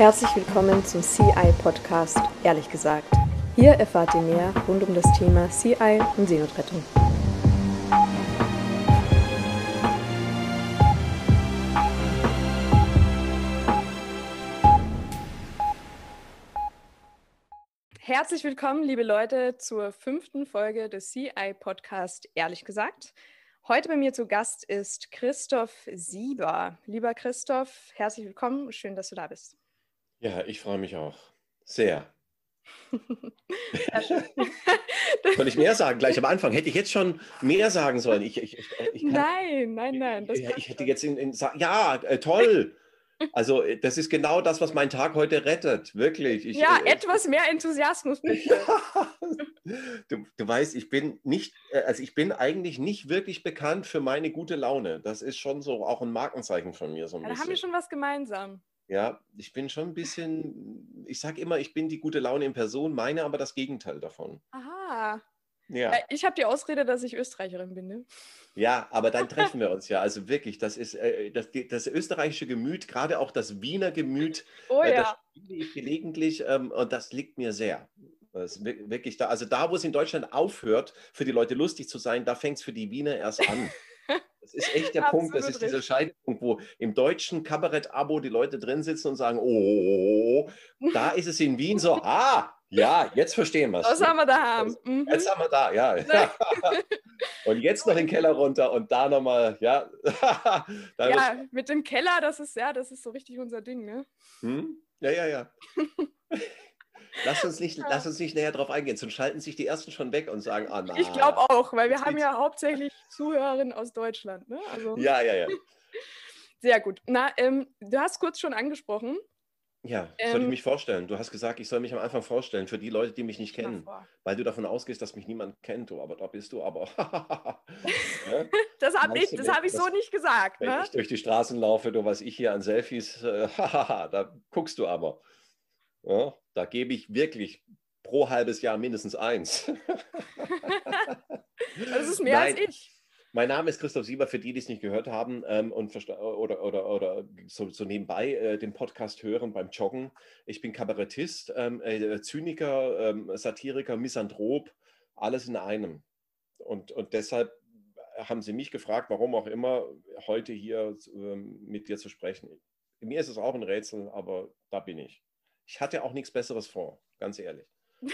Herzlich willkommen zum CI Podcast, ehrlich gesagt. Hier erfahrt ihr mehr rund um das Thema CI und Seenotrettung. Herzlich willkommen, liebe Leute, zur fünften Folge des CI Podcast, ehrlich gesagt. Heute bei mir zu Gast ist Christoph Sieber. Lieber Christoph, herzlich willkommen. Schön, dass du da bist. Ja, ich freue mich auch. Sehr. Soll ich mehr sagen? Gleich am Anfang. Hätte ich jetzt schon mehr sagen sollen? Ich, ich, ich kann, nein, nein, nein. ich, hätte jetzt in, in ja, äh, toll. Also äh, das ist genau das, was meinen Tag heute rettet, wirklich. Ich, ja, äh, etwas mehr Enthusiasmus bitte. du, du, weißt, ich bin nicht, äh, also ich bin eigentlich nicht wirklich bekannt für meine gute Laune. Das ist schon so auch ein Markenzeichen von mir so ein ja, bisschen. Da haben wir schon was gemeinsam. Ja, ich bin schon ein bisschen, ich sage immer, ich bin die gute Laune in Person, meine aber das Gegenteil davon. Aha. Ja. Äh, ich habe die Ausrede, dass ich Österreicherin bin. Ne? Ja, aber dann treffen wir uns ja. Also wirklich, das ist äh, das, das österreichische Gemüt, gerade auch das Wiener Gemüt, oh, äh, ja. das spiele ich gelegentlich ähm, und das liegt mir sehr. Das wirklich da. Also da, wo es in Deutschland aufhört, für die Leute lustig zu sein, da fängt es für die Wiener erst an. Das ist echt der Punkt, das ist dieser Scheidepunkt, wo im deutschen Kabarett-Abo die Leute drin sitzen und sagen, oh, da ist es in Wien so, ah, ja, jetzt verstehen wir es. Was haben wir da haben? Mhm. Jetzt haben wir da, ja. und jetzt noch den Keller runter und da nochmal, ja. ja, mit dem Keller, das ist ja, das ist so richtig unser Ding, ne? Hm? Ja, ja, ja. Lass uns nicht, lass uns nicht näher drauf eingehen, sonst schalten sich die Ersten schon weg und sagen, ah, na, Ich glaube auch, weil wir haben ja hauptsächlich Zuhörerinnen aus Deutschland. Ne? Also. Ja, ja, ja. Sehr gut. Na, ähm, du hast kurz schon angesprochen, ja, soll ich ähm, mich vorstellen? Du hast gesagt, ich soll mich am Anfang vorstellen für die Leute, die mich nicht kennen, weil du davon ausgehst, dass mich niemand kennt. Oh, aber da bist du aber. ja? Das habe ich, hab ich so nicht gesagt. Wenn ne? ich durch die Straßen laufe, du was ich hier an Selfies, äh, da guckst du aber. Ja? Da gebe ich wirklich pro halbes Jahr mindestens eins. das ist mehr Nein. als ich. Mein Name ist Christoph Sieber, für die, die es nicht gehört haben ähm, und oder, oder, oder so, so nebenbei äh, den Podcast hören beim Joggen. Ich bin Kabarettist, ähm, äh, Zyniker, ähm, Satiriker, Misanthrop, alles in einem. Und, und deshalb haben sie mich gefragt, warum auch immer, heute hier ähm, mit dir zu sprechen. Mir ist es auch ein Rätsel, aber da bin ich. Ich hatte auch nichts Besseres vor, ganz ehrlich.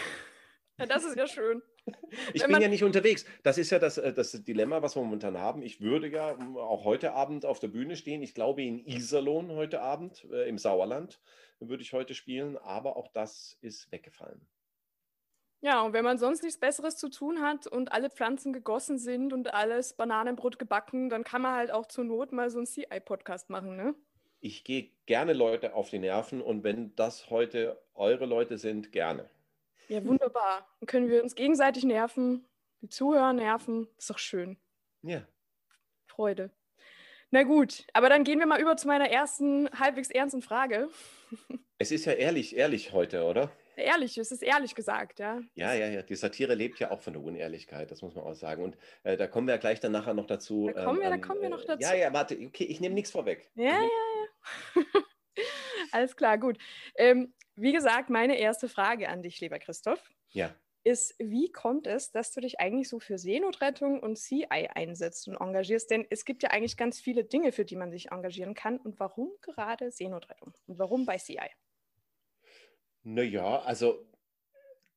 Ja, das ist ja schön. Ich bin ja nicht unterwegs. Das ist ja das, äh, das Dilemma, was wir momentan haben. Ich würde ja ähm, auch heute Abend auf der Bühne stehen. Ich glaube in Iserlohn heute Abend, äh, im Sauerland, würde ich heute spielen. Aber auch das ist weggefallen. Ja, und wenn man sonst nichts Besseres zu tun hat und alle Pflanzen gegossen sind und alles Bananenbrot gebacken, dann kann man halt auch zur Not mal so einen CI-Podcast machen, ne? Ich gehe gerne Leute auf die Nerven und wenn das heute eure Leute sind, gerne. Ja, wunderbar. Dann können wir uns gegenseitig nerven, die Zuhörer nerven. Ist doch schön. Ja. Freude. Na gut, aber dann gehen wir mal über zu meiner ersten halbwegs ernsten Frage. Es ist ja ehrlich, ehrlich heute, oder? Ehrlich, es ist ehrlich gesagt, ja. Ja, ja, ja. Die Satire lebt ja auch von der Unehrlichkeit, das muss man auch sagen. Und äh, da kommen wir ja gleich dann nachher noch dazu. Da kommen wir, ähm, da kommen wir noch dazu. Ja, ja, warte, okay, ich nehme nichts vorweg. Ja, ja, ja. Alles klar, gut. Ähm, wie gesagt, meine erste Frage an dich, lieber Christoph, ja. ist, wie kommt es, dass du dich eigentlich so für Seenotrettung und CI einsetzt und engagierst? Denn es gibt ja eigentlich ganz viele Dinge, für die man sich engagieren kann. Und warum gerade Seenotrettung? Und warum bei CI? Naja, also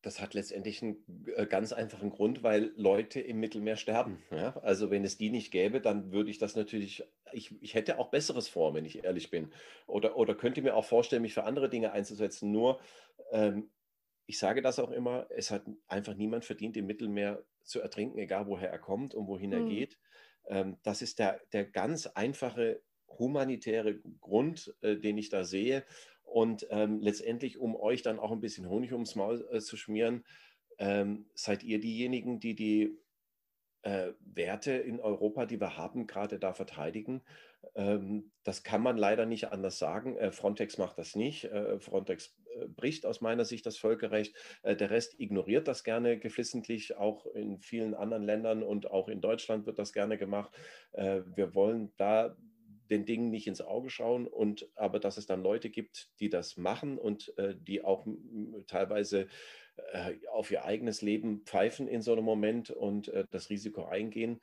das hat letztendlich einen äh, ganz einfachen Grund, weil Leute im Mittelmeer sterben. Ja? Also wenn es die nicht gäbe, dann würde ich das natürlich, ich, ich hätte auch Besseres vor, wenn ich ehrlich bin. Oder, oder könnte mir auch vorstellen, mich für andere Dinge einzusetzen. Nur, ähm, ich sage das auch immer, es hat einfach niemand verdient, im Mittelmeer zu ertrinken, egal woher er kommt und wohin mhm. er geht. Ähm, das ist der, der ganz einfache humanitäre Grund, äh, den ich da sehe. Und ähm, letztendlich, um euch dann auch ein bisschen Honig ums Maul äh, zu schmieren, ähm, seid ihr diejenigen, die die äh, Werte in Europa, die wir haben, gerade da verteidigen. Ähm, das kann man leider nicht anders sagen. Äh, Frontex macht das nicht. Äh, Frontex äh, bricht aus meiner Sicht das Völkerrecht. Äh, der Rest ignoriert das gerne geflissentlich. Auch in vielen anderen Ländern und auch in Deutschland wird das gerne gemacht. wir wollen da den Dingen nicht ins Auge schauen und aber dass es dann Leute gibt, die das machen und äh, die auch teilweise äh, auf ihr eigenes Leben pfeifen in so einem Moment und äh, das Risiko eingehen.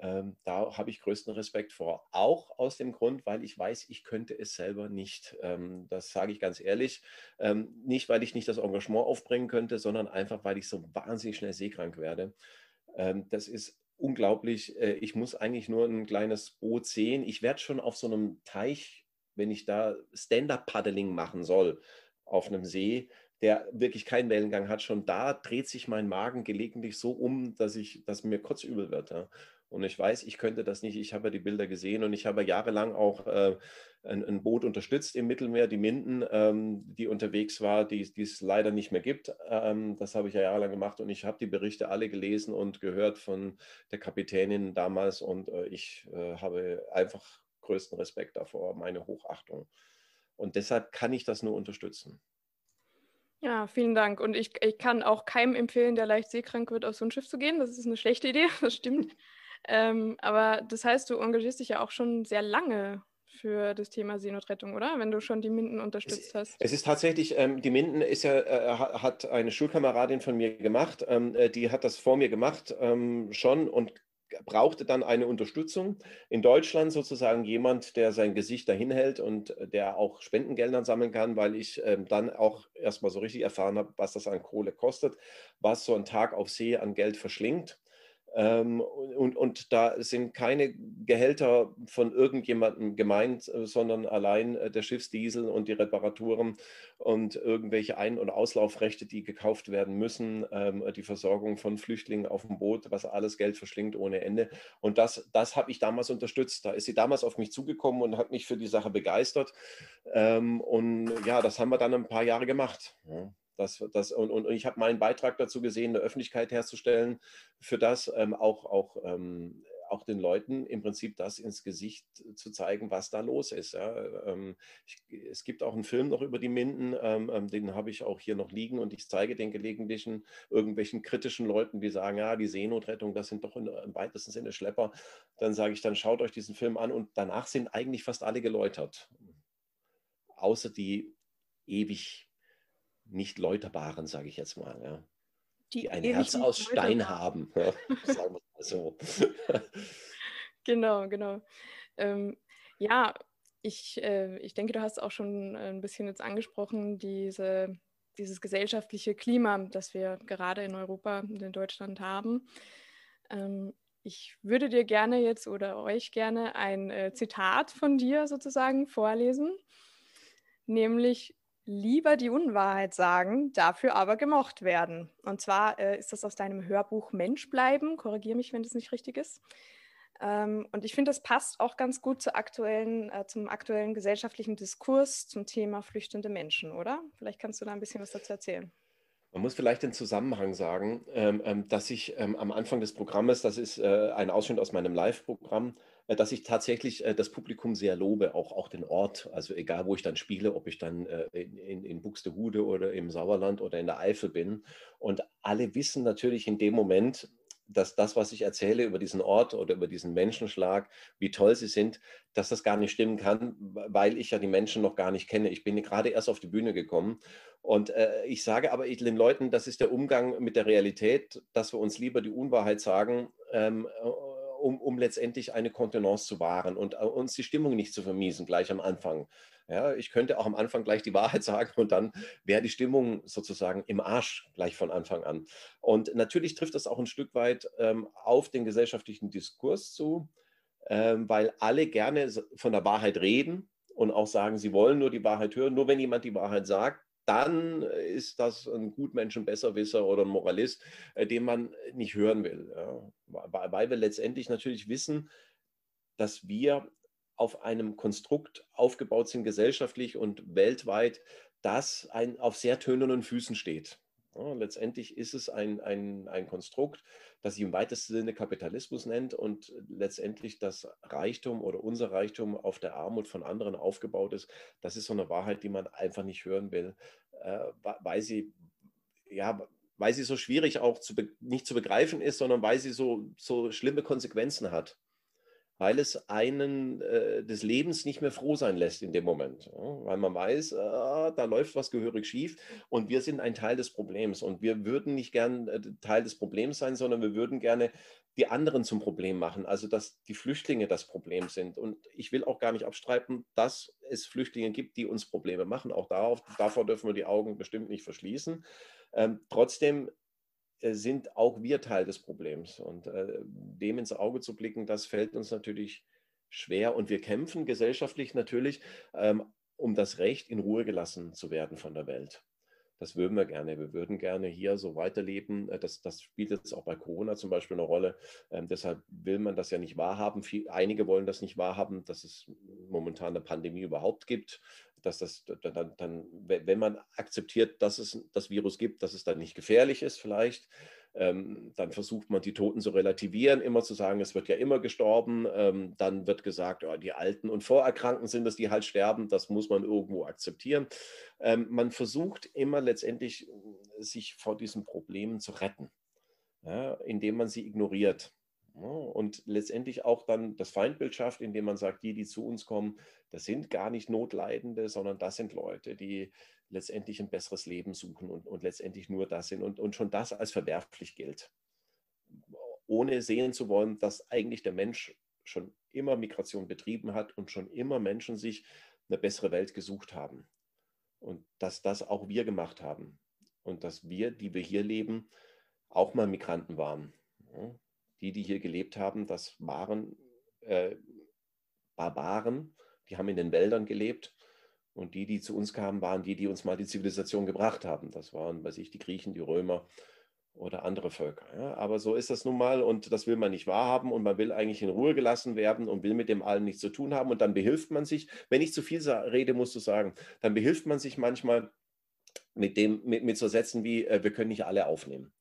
Ähm, da habe ich größten Respekt vor. Auch aus dem Grund, weil ich weiß, ich könnte es selber nicht. Ähm, das sage ich ganz ehrlich. Ähm, nicht, weil ich nicht das Engagement aufbringen könnte, sondern einfach, weil ich so wahnsinnig schnell seekrank werde. Ähm, das ist unglaublich. Äh, ich muss eigentlich nur ein kleines Boot sehen. Ich werde schon auf so einem Teich, wenn ich da Stand-up-Paddling machen soll, auf einem See, der wirklich keinen Wellengang hat, schon da dreht sich mein Magen gelegentlich so um, dass, ich, dass mir kurz übel wird. Ja. Und ich weiß, ich könnte das nicht. Ich habe die Bilder gesehen und ich habe jahrelang auch äh, ein, ein, Boot unterstützt im Mittelmeer, die Minden, ähm, die unterwegs war, die, die, es leider nicht mehr gibt. Ähm, das habe ich ja jahrelang gemacht und ich habe die Berichte alle gelesen und gehört von der Kapitänin damals und äh, ich äh, habe einfach größten Respekt davor, meine Hochachtung. Und deshalb kann ich das nur unterstützen. Ja, vielen Dank. Und ich, ich kann auch keinem empfehlen, der leicht seekrank wird, auf so ein Schiff zu gehen. Das ist eine schlechte Idee, das stimmt. Ähm, aber das heißt, du engagierst dich ja auch schon sehr lange für das Thema Seenotrettung, oder? Wenn du schon die Minden unterstützt hast. Es ist tatsächlich, ähm, die Minden ist ja, äh, hat eine Schulkameradin von mir gemacht, ähm, äh, die hat das vor mir gemacht ähm, schon und brauchte dann eine Unterstützung. In Deutschland sozusagen jemand, der sein Gesicht dahin hält und äh, der auch Spendengeldern sammeln kann, weil ich ähm, dann auch erstmal so richtig erfahren habe, was das an Kohle kostet, was so ein Tag auf See an Geld verschlingt. Ähm, und, und da sind keine Gehälter von irgendjemandem gemeint, äh, sondern allein äh, der Schiffsdiesel und die Reparaturen und irgendwelche Ein- und Auslaufrechte, die gekauft werden müssen, ähm, die Versorgung von Flüchtlingen auf dem Boot, was alles Geld verschlingt ohne Ende. Und das, das habe ich damals unterstützt. Da ist sie damals auf mich zugekommen und hat mich für die Sache begeistert. Ähm, und ja, das haben wir dann ein paar Jahre gemacht. Ja. Das, das, und, und ich habe meinen Beitrag dazu gesehen, eine Öffentlichkeit herzustellen für das, ähm, auch, auch, ähm, auch den Leuten im Prinzip das ins Gesicht zu zeigen, was da los ist. Ja. Ähm, ich, es gibt auch einen Film noch über die Minden, ähm, ähm, den habe ich auch hier noch liegen und ich zeige den gelegentlichen irgendwelchen kritischen Leuten, die sagen, ja, die Seenotrettung, das sind doch in, im weitesten Sinne Schlepper. Dann sage ich, dann schaut euch diesen Film an und danach sind eigentlich fast alle geläutert. Außer die ewig nicht läuterbaren, sage ich jetzt mal. Ja. Die, die ein Herz aus Stein haben. Ja, sagen wir mal so. genau, genau. Ähm, ja, ich, äh, ich denke, du hast auch schon ein bisschen jetzt angesprochen, diese, dieses gesellschaftliche Klima, das wir gerade in Europa und in Deutschland haben. Ähm, ich würde dir gerne jetzt oder euch gerne ein äh, Zitat von dir sozusagen vorlesen, nämlich Lieber die Unwahrheit sagen, dafür aber gemocht werden. Und zwar äh, ist das aus deinem Hörbuch Mensch bleiben. Korrigiere mich, wenn das nicht richtig ist. Ähm, und ich finde, das passt auch ganz gut aktuellen, äh, zum aktuellen gesellschaftlichen Diskurs zum Thema flüchtende Menschen, oder? Vielleicht kannst du da ein bisschen was dazu erzählen. Man muss vielleicht den Zusammenhang sagen, ähm, ähm dass ich ähm, am Anfang des Programmes, das ist äh, ein Ausschnitt aus meinem Live-Programm, dass ich tatsächlich äh, das Publikum sehr lobe, auch, auch den Ort. Also egal, wo ich dann spiele, ob ich dann äh, in, in Buxtehude oder im Sauerland oder in der Eifel bin. Und alle wissen natürlich in dem Moment, dass das, was ich erzähle über diesen Ort oder über diesen Menschenschlag, wie toll sie sind, dass das gar nicht stimmen kann, weil ich ja die Menschen noch gar nicht kenne. Ich bin gerade erst auf die Bühne gekommen und äh, ich sage aber den Leuten, das ist der Umgang mit der Realität, dass wir uns lieber die Unwahrheit sagen ähm, um, um letztendlich eine Kontenance zu wahren und uh, uns die Stimmung nicht zu vermiesen, gleich am Anfang. Ja, ich könnte auch am Anfang gleich die Wahrheit sagen und dann wäre die Stimmung sozusagen im Arsch gleich von Anfang an. Und natürlich trifft das auch ein Stück weit ähm, auf den gesellschaftlichen Diskurs zu, ähm, weil alle gerne von der Wahrheit reden und auch sagen, sie wollen nur die Wahrheit hören. Nur wenn jemand die Wahrheit sagt, dann ist das ein Gutmensch, ein Besserwisser oder ein Moralist, äh, den man nicht hören will. Weil wir letztendlich natürlich wissen, dass wir auf einem Konstrukt aufgebaut sind, gesellschaftlich und weltweit, das ein, auf sehr tönernen Füßen steht. Letztendlich ist es ein, ein, ein Konstrukt, das sich im weitesten Sinne Kapitalismus nennt und letztendlich das Reichtum oder unser Reichtum auf der Armut von anderen aufgebaut ist. Das ist so eine Wahrheit, die man einfach nicht hören will, äh, weil sie ja, weil sie so schwierig auch zu nicht zu begreifen ist, sondern weil sie so, so schlimme Konsequenzen hat. Weil es einen äh, des Lebens nicht mehr froh sein lässt in dem Moment. Ja? Weil man weiß, äh, da läuft was gehörig schief und wir sind ein Teil des Problems. Und wir würden nicht gern äh, Teil des Problems sein, sondern wir würden gerne die anderen zum Problem machen, also dass die Flüchtlinge das Problem sind. Und ich will auch gar nicht abstreiten, dass es Flüchtlinge gibt, die uns Probleme machen. Auch darauf, davor dürfen wir die Augen bestimmt nicht verschließen. Ähm, trotzdem sind auch wir Teil des Problems. Und äh, dem ins Auge zu blicken, das fällt uns natürlich schwer. Und wir kämpfen gesellschaftlich natürlich ähm, um das Recht, in Ruhe gelassen zu werden von der Welt. Das würden wir gerne. Wir würden gerne hier so weiterleben. Äh, das, das spielt jetzt auch bei Corona zum Beispiel eine Rolle. Ähm, deshalb will man das ja nicht wahrhaben. Viel, einige wollen das nicht wahrhaben, dass es momentan eine Pandemie überhaupt gibt dass das dann, dann, wenn man akzeptiert, dass es das Virus gibt, dass es dann nicht gefährlich ist vielleicht, ähm, dann versucht man die Toten zu relativieren, immer zu sagen, es wird ja immer gestorben. Ähm, dann wird gesagt, oh, die Alten und Vorerkrankten sind es, die halt sterben. Das muss man irgendwo akzeptieren. Ähm, man versucht immer letztendlich, sich vor diesen Problemen zu retten, ja, indem man sie ignoriert. Und letztendlich auch dann das Feindbild schafft, indem man sagt, die, die zu uns kommen, das sind gar nicht Notleidende, sondern das sind Leute, die letztendlich ein besseres Leben suchen und, und letztendlich nur das sind und, und schon das als verwerflich gilt. Ohne sehen zu wollen, dass eigentlich der Mensch schon immer Migration betrieben hat und schon immer Menschen sich eine bessere Welt gesucht haben. Und dass das auch wir gemacht haben. Und dass wir, die wir hier leben, auch mal Migranten waren die, die hier gelebt haben, das waren äh, Barbaren, die haben in den Wäldern gelebt. Und die, die zu uns kamen, waren die, die uns mal die Zivilisation gebracht haben. Das waren, weiß ich, die Griechen, die Römer oder andere Völker. Ja? Aber so ist das nun mal und das will man nicht wahrhaben und man will eigentlich in Ruhe gelassen werden und will mit dem allen nichts zu tun haben und dann behilft man sich, wenn ich zu viel rede, musst du sagen, dann behilft man sich manchmal mit, dem, mit, mit so Sätzen wie, äh, wir können nicht alle aufnehmen.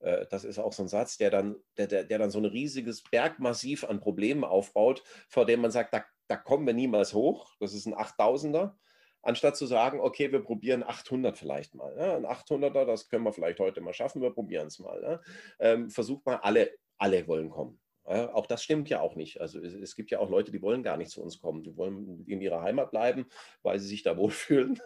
Äh, das ist auch so ein Satz, der dann, der, der, der dann so ein riesiges Bergmassiv an Problemen aufbaut, vor dem man sagt, da, da kommen wir niemals hoch. Das ist ein 8000er. Anstatt zu sagen, okay, wir probieren 800 vielleicht mal. Ja, ein 800er, das können wir vielleicht heute mal schaffen, wir probieren es mal. Ja. Ähm, versucht mal, alle, alle wollen kommen. Ja, auch das stimmt ja auch nicht. Also es, es, gibt ja auch Leute, die wollen gar nicht zu uns kommen. Die wollen in ihrer Heimat bleiben, weil sie sich da wohlfühlen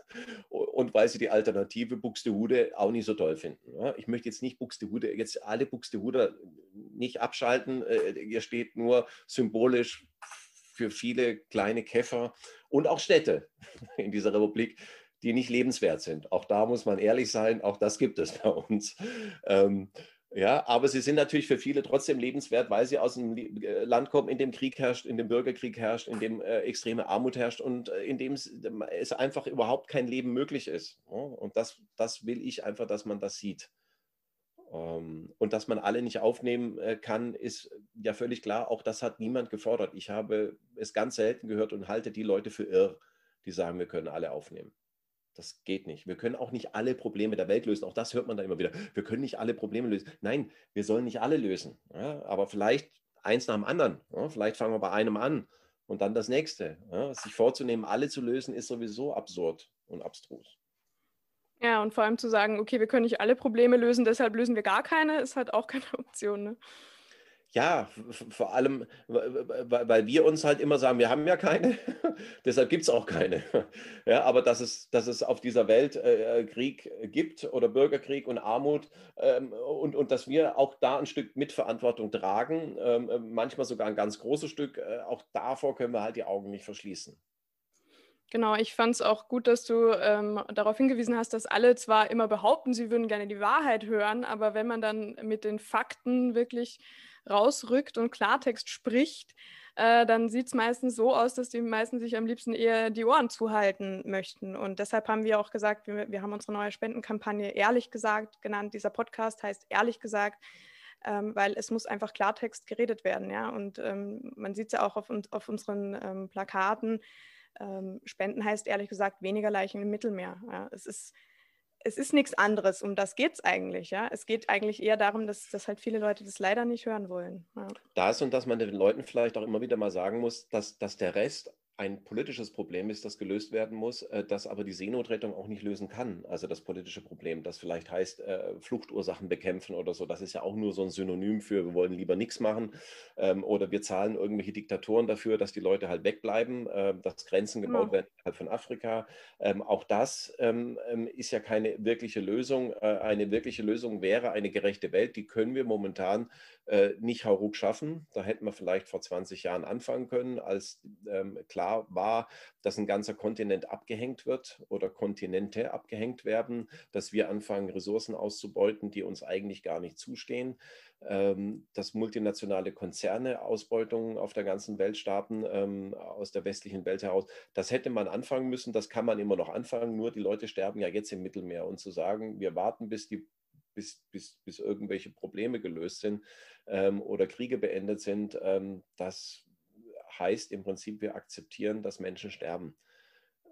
und weil sie die Alternative Buxtehude auch nicht so toll finden. Ich möchte jetzt nicht Buxtehude, jetzt alle Buxtehuder nicht abschalten. Äh, ihr steht nur symbolisch für viele kleine Käfer und auch Städte in dieser Republik, die nicht lebenswert sind. Auch da muss man ehrlich sein, auch das gibt es bei uns. Ähm, ja, aber sie sind natürlich für viele trotzdem lebenswert, weil sie aus einem äh, Land kommen, in dem Krieg herrscht, in dem Bürgerkrieg herrscht, in dem äh, extreme Armut herrscht und äh, in dem es, es, einfach überhaupt kein Leben möglich ist. Ja? Und das, das will ich einfach, dass man das sieht. Ähm, und dass man alle nicht aufnehmen äh, kann, ist ja völlig klar. Auch das hat niemand gefordert. Ich habe es ganz selten gehört und halte die Leute für irr, die sagen, wir können alle aufnehmen. Das geht nicht. Wir können auch nicht alle Probleme der Welt lösen. Auch das hört man da immer wieder. Wir können nicht alle Probleme lösen. Nein, wir sollen nicht alle lösen. Ja, aber vielleicht eins nach dem anderen. Ja, vielleicht fangen wir bei einem an und dann das nächste. Ja, sich vorzunehmen, alle zu lösen, ist sowieso absurd und abstrus. Ja, und vor allem zu sagen, okay, wir können nicht alle Probleme lösen, deshalb lösen wir gar keine, ist halt auch keine Option. Ne? Ja, vor allem, weil wir uns halt immer sagen, wir haben ja keine, deshalb gibt es auch keine. Ja, aber dass es, dass es auf dieser Welt äh, äh, Krieg gibt oder Bürgerkrieg und Armut ähm, und, und dass wir auch da ein Stück Mitverantwortung tragen, ähm, äh, manchmal sogar ein ganz großes Stück, äh, auch davor können wir halt die Augen nicht verschließen. Genau, ich fand es auch gut, dass du ähm, darauf hingewiesen hast, dass alle zwar immer behaupten, sie würden gerne die Wahrheit hören, aber wenn man dann mit den Fakten wirklich rausrückt und Klartext spricht, äh, dann sieht es meistens so aus, dass die meisten sich am liebsten eher die Ohren zuhalten möchten. Und deshalb haben wir auch gesagt, wir, wir haben unsere neue Spendenkampagne ehrlich gesagt genannt. Dieser Podcast heißt ehrlich gesagt. Ähm, weil es muss einfach Klartext geredet werden, ja. Und ähm, man sieht es ja auch auf, auf unseren ähm, Plakaten. Ähm, Spenden heißt ehrlich gesagt weniger Leichen im Mittelmeer. Ja. Es ist es ist nichts anderes. Um das geht es eigentlich. Ja? Es geht eigentlich eher darum, dass, dass halt viele Leute das leider nicht hören wollen. Ja. Das und dass man den Leuten vielleicht auch immer wieder mal sagen muss, dass, dass der Rest ein politisches Problem ist, das gelöst werden muss, äh, das aber die Seenotrettung auch nicht lösen kann. Also das politische Problem, das vielleicht heißt, äh, Fluchtursachen bekämpfen oder so, das ist ja auch nur so ein Synonym für, wir wollen lieber nichts machen ähm, oder wir zahlen irgendwelche Diktatoren dafür, dass die Leute halt wegbleiben, äh, dass Grenzen gebaut genau. werden innerhalb von Afrika. Ähm, auch das ähm, ist ja keine wirkliche Lösung. Eine wirkliche Lösung wäre eine gerechte Welt, die können wir momentan nicht hauruck schaffen. Da hätten wir vielleicht vor 20 Jahren anfangen können, als klar klar war, dass ein ganzer Kontinent abgehängt wird oder Kontinente abgehängt werden, dass wir anfangen, Ressourcen auszubeuten, die uns eigentlich gar nicht zustehen, ähm, dass multinationale Konzerne Ausbeutungen auf der ganzen Welt starten, ähm, aus der westlichen Welt heraus. Das hätte man anfangen müssen, das kann man immer noch anfangen, nur die Leute sterben ja jetzt im Mittelmeer. Und zu sagen, wir warten, bis die bis, bis, bis irgendwelche Probleme gelöst sind ähm, oder Kriege beendet sind, ähm, das heißt im Prinzip, wir akzeptieren, dass Menschen sterben,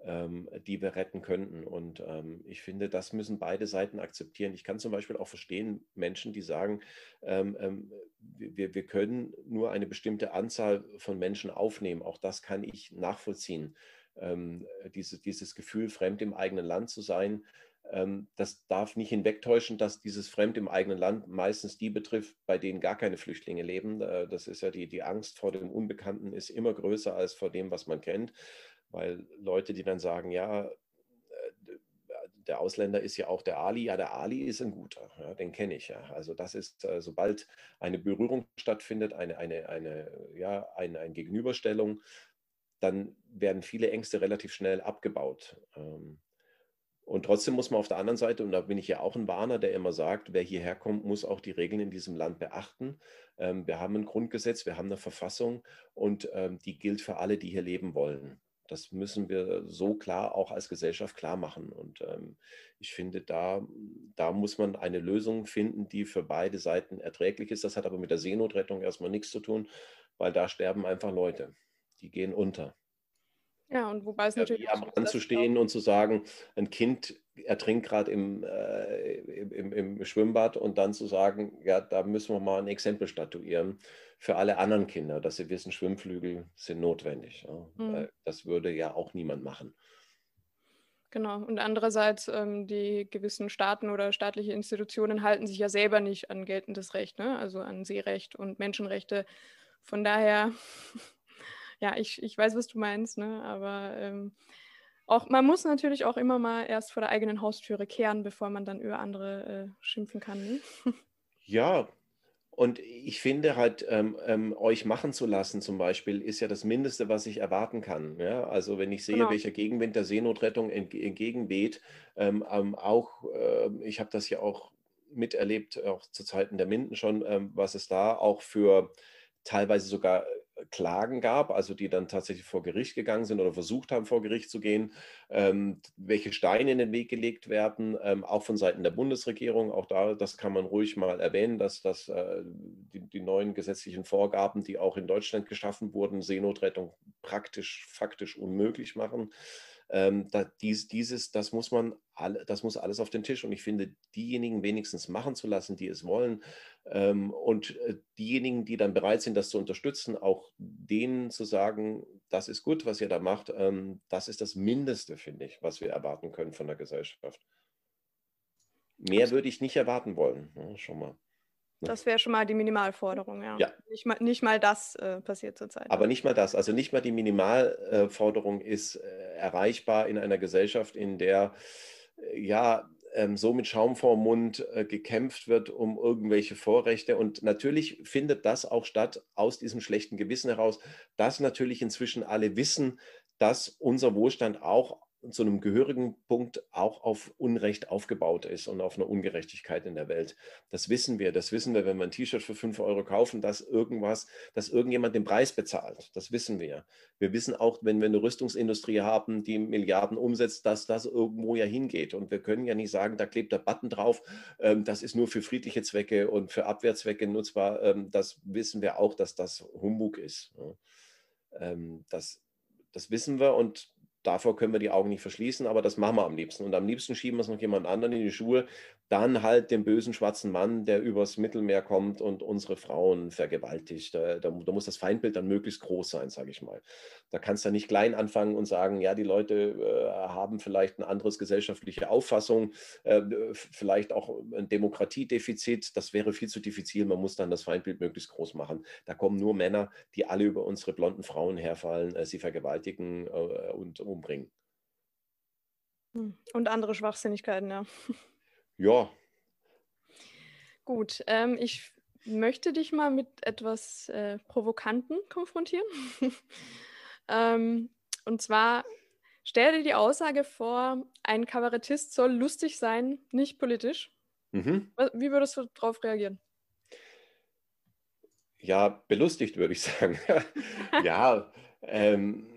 ähm, die wir retten könnten. Und ähm, ich finde, das müssen beide Seiten akzeptieren. Ich kann zum Beispiel auch verstehen Menschen, die sagen, ähm, ähm wir, wir können nur eine bestimmte Anzahl von Menschen aufnehmen. Auch das kann ich nachvollziehen. Ähm, diese, dieses Gefühl, fremd im eigenen Land zu sein, das darf nicht hinwegtäuschen, dass dieses Fremd im eigenen Land meistens die betrifft, bei denen gar keine Flüchtlinge leben. Äh, das ist ja die, die Angst vor dem Unbekannten ist immer größer als vor dem, was man kennt, weil Leute, die dann sagen, ja, äh, der Ausländer ist ja auch der Ali. Ja, der Ali ist ein guter, ja, den kenne ich ja. Also das ist, äh, sobald eine Berührung stattfindet, eine, eine, eine, ja, eine, eine Gegenüberstellung, dann werden viele Ängste relativ schnell abgebaut. Und trotzdem muss man auf der anderen Seite, und da bin ich ja auch ein Warner, der immer sagt, wer hierher kommt, muss auch die Regeln in diesem Land beachten. Ähm, wir haben ein Grundgesetz, wir haben eine Verfassung und ähm, die gilt für alle, die hier leben wollen. Das müssen wir so klar auch als Gesellschaft klar machen. Und ähm, ich finde, da, da muss man eine Lösung finden, die für beide Seiten erträglich ist. Das hat aber mit der Seenotrettung erstmal nichts zu tun, weil da sterben einfach Leute. Die gehen unter. Ja, und wobei es natürlich. Ja, am Rand zu stehen und zu sagen, ein Kind ertrinkt gerade im, äh, im, im, Schwimmbad und dann zu sagen, ja, da müssen wir mal ein Exempel statuieren für alle anderen Kinder, dass sie wissen, Schwimmflügel sind notwendig. Ja. Mhm. Das würde ja auch niemand machen. Genau. Und andererseits, ähm, die gewissen Staaten oder staatliche Institutionen halten sich ja selber nicht an geltendes Recht, ne? also an Seerecht und Menschenrechte. Von daher ja, ich, ich weiß, was du meinst, ne? aber ähm, auch, man muss natürlich auch immer mal erst vor der eigenen Haustüre kehren, bevor man dann über andere äh, schimpfen kann. Ne? Ja, und ich finde halt, ähm, ähm, euch machen zu lassen zum Beispiel, ist ja das Mindeste, was ich erwarten kann. Ja? Also wenn ich sehe, genau. welcher Gegenwind der Seenotrettung entgegenweht, ähm, ähm auch, äh, ich habe das ja auch miterlebt, auch zu Zeiten der Minden schon, ähm, was es da auch für teilweise sogar Klagen gab, also die dann tatsächlich vor Gericht gegangen sind oder versucht haben, vor Gericht zu gehen, ähm, welche Steine in den Weg gelegt werden, ähm, auch von Seiten der Bundesregierung. Auch da, das kann man ruhig mal erwähnen, dass, dass äh, die, die, neuen gesetzlichen Vorgaben, die auch in Deutschland geschaffen wurden, Seenotrettung praktisch, faktisch unmöglich machen. Ähm, da, dies, dieses, das muss man alle, das muss alles auf den Tisch. Und ich finde, diejenigen wenigstens machen zu lassen, die es wollen, ähm, und äh, diejenigen, die dann bereit sind, das zu unterstützen, auch denen zu sagen, das ist gut, was ihr da macht, ähm, das ist das Mindeste, finde ich, was wir erwarten können von der Gesellschaft. Mehr würde ich nicht erwarten wollen, ja, schon mal. Das wäre schon mal die Minimalforderung, ja. ja. Nicht, mal, nicht mal das äh, passiert zurzeit. Aber nicht mal das. Also nicht mal die Minimalforderung ist äh, erreichbar in einer Gesellschaft, in der äh, ja ähm, so mit Schaum vor Mund äh, gekämpft wird um irgendwelche Vorrechte. Und natürlich findet das auch statt aus diesem schlechten Gewissen heraus, dass natürlich inzwischen alle wissen, dass unser Wohlstand auch zu einem gehörigen Punkt auch auf Unrecht aufgebaut ist und auf eine Ungerechtigkeit in der Welt. Das wissen wir. Das wissen wir, wenn wir ein T-Shirt für 5 Euro kaufen, dass irgendwas, dass irgendjemand den Preis bezahlt. Das wissen wir. Wir wissen auch, wenn wir eine Rüstungsindustrie haben, die Milliarden umsetzt, dass das irgendwo ja hingeht. Und wir können ja nicht sagen, da klebt der Button drauf, ähm, das ist nur für friedliche Zwecke und für Abwehrzwecke nutzbar. Ähm, das wissen wir auch, dass das Humbug ist. Ähm, das, das wissen wir und davor können wir die Augen nicht verschließen, aber das machen wir am liebsten. Und am liebsten schieben wir es noch jemand anderen in die Schuhe, dann halt den bösen schwarzen Mann, der übers Mittelmeer kommt und unsere Frauen vergewaltigt. Da, da, da muss das Feindbild dann möglichst groß sein, sage ich mal. Da kannst du nicht klein anfangen und sagen, ja, die Leute äh, haben vielleicht eine andere gesellschaftliche Auffassung, äh, vielleicht auch ein Demokratiedefizit. Das wäre viel zu diffizil. Man muss dann das Feindbild möglichst groß machen. Da kommen nur Männer, die alle über unsere blonden Frauen herfallen, äh, sie vergewaltigen äh, und umbringen. Hm. Und andere Schwachsinnigkeiten, ja. Ja. Gut, ähm, ich möchte dich mal mit etwas äh, Provokanten konfrontieren. ähm, und zwar stell dir die Aussage vor, ein Kabarettist soll lustig sein, nicht politisch. Mhm. Wie würdest du darauf reagieren? Ja, belustigt würde ich sagen. ja, ähm,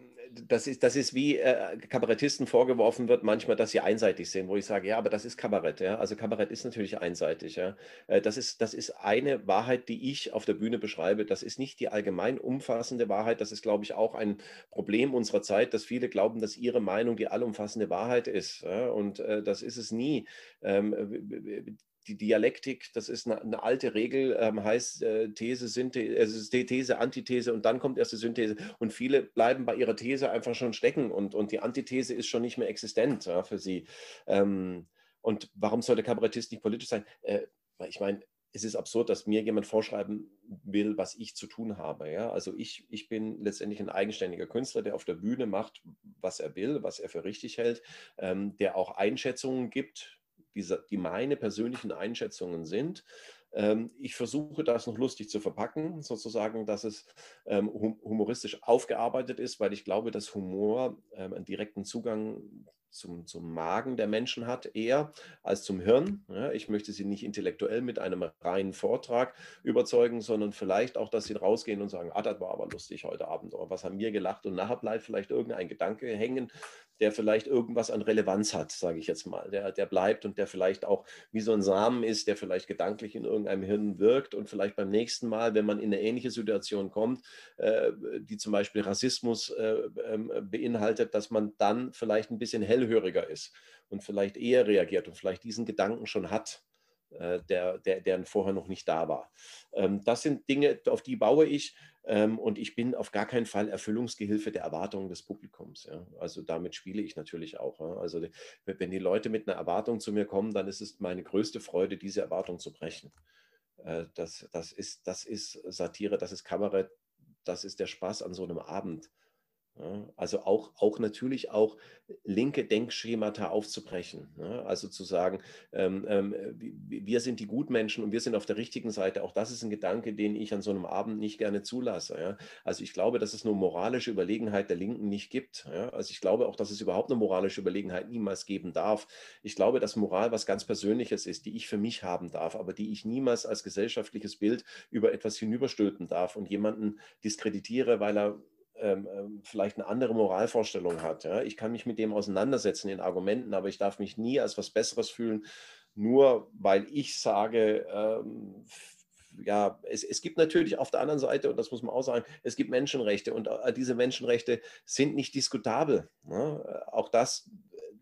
das ist, das ist wie äh, Kabarettisten vorgeworfen wird manchmal, dass sie einseitig sind, wo ich sage, ja, aber das ist Kabarett. Ja? Also Kabarett ist natürlich einseitig. Ja? Äh, das, ist, das ist eine Wahrheit, die ich auf der Bühne beschreibe. Das ist nicht die allgemein umfassende Wahrheit. Das ist, glaube ich, auch ein Problem unserer Zeit, dass viele glauben, dass ihre Meinung die allumfassende Wahrheit ist. Ja? Und äh, das ist es nie. Ähm, die Dialektik, das ist eine, eine alte Regel, ähm, heißt äh, These, Synthese, äh, These, Antithese und dann kommt erst die Synthese. Und viele bleiben bei ihrer These einfach schon stecken und, und die Antithese ist schon nicht mehr existent ja, für sie. Ähm, und warum sollte Kabarettist nicht politisch sein? Äh, ich meine, es ist absurd, dass mir jemand vorschreiben will, was ich zu tun habe. Ja? Also ich, ich bin letztendlich ein eigenständiger Künstler, der auf der Bühne macht, was er will, was er für richtig hält, ähm, der auch Einschätzungen gibt, die, die meine persönlichen Einschätzungen sind. Ähm, ich versuche das noch lustig zu verpacken, sozusagen, dass es ähm, humoristisch aufgearbeitet ist, weil ich glaube, dass Humor ähm, einen direkten Zugang zum, zum Magen der Menschen hat, eher als zum Hirn. Ja, ich möchte sie nicht intellektuell mit einem reinen Vortrag überzeugen, sondern vielleicht auch, dass sie rausgehen und sagen, ah, das war aber lustig heute Abend oder was haben wir gelacht und nachher bleibt vielleicht irgendein Gedanke hängen, der vielleicht irgendwas an Relevanz hat, sage ich jetzt mal, der, der bleibt und der vielleicht auch wie so ein Samen ist, der vielleicht gedanklich in irgendeinem Hirn wirkt und vielleicht beim nächsten Mal, wenn man in eine ähnliche Situation kommt, äh, die zum Beispiel Rassismus äh, äh, beinhaltet, dass man dann vielleicht ein bisschen hell hellhöriger ist und vielleicht eher reagiert und vielleicht diesen Gedanken schon hat, äh, der, der, der vorher noch nicht da war. Ähm, das sind Dinge, auf die baue ich ähm, und ich bin auf gar keinen Fall Erfüllungsgehilfe der Erwartungen des Publikums. Also damit spiele ich natürlich auch. Also wenn die Leute mit einer Erwartung zu mir kommen, dann ist es meine größte Freude, diese Erwartung zu brechen. Äh, das, das, ist, das ist Satire, das ist Kabarett, das ist der Spaß an so einem Abend. Also auch, auch natürlich auch linke Denkschemata aufzubrechen. Also zu sagen, ähm, ähm, wir sind die Gutmenschen und wir sind auf der richtigen Seite. Auch das ist ein Gedanke, den ich an so einem Abend nicht gerne zulasse. Also ich glaube, dass es eine moralische Überlegenheit der Linken nicht gibt. Also ich glaube auch, dass es überhaupt eine moralische Überlegenheit niemals geben darf. Ich glaube, dass Moral was ganz Persönliches ist, die ich für mich haben darf, aber die ich niemals als gesellschaftliches Bild über etwas hinüberstülpen darf und jemanden diskreditiere, weil er ähm, ähm, vielleicht eine andere Moralvorstellung hat. Ja? Ich kann mich mit dem auseinandersetzen in Argumenten, aber ich darf mich nie als was Besseres fühlen, nur weil ich sage, ähm, ja, es, es gibt natürlich auf der anderen Seite, und das muss man auch sagen, es gibt Menschenrechte und äh, diese Menschenrechte sind nicht diskutabel. Ne? Auch das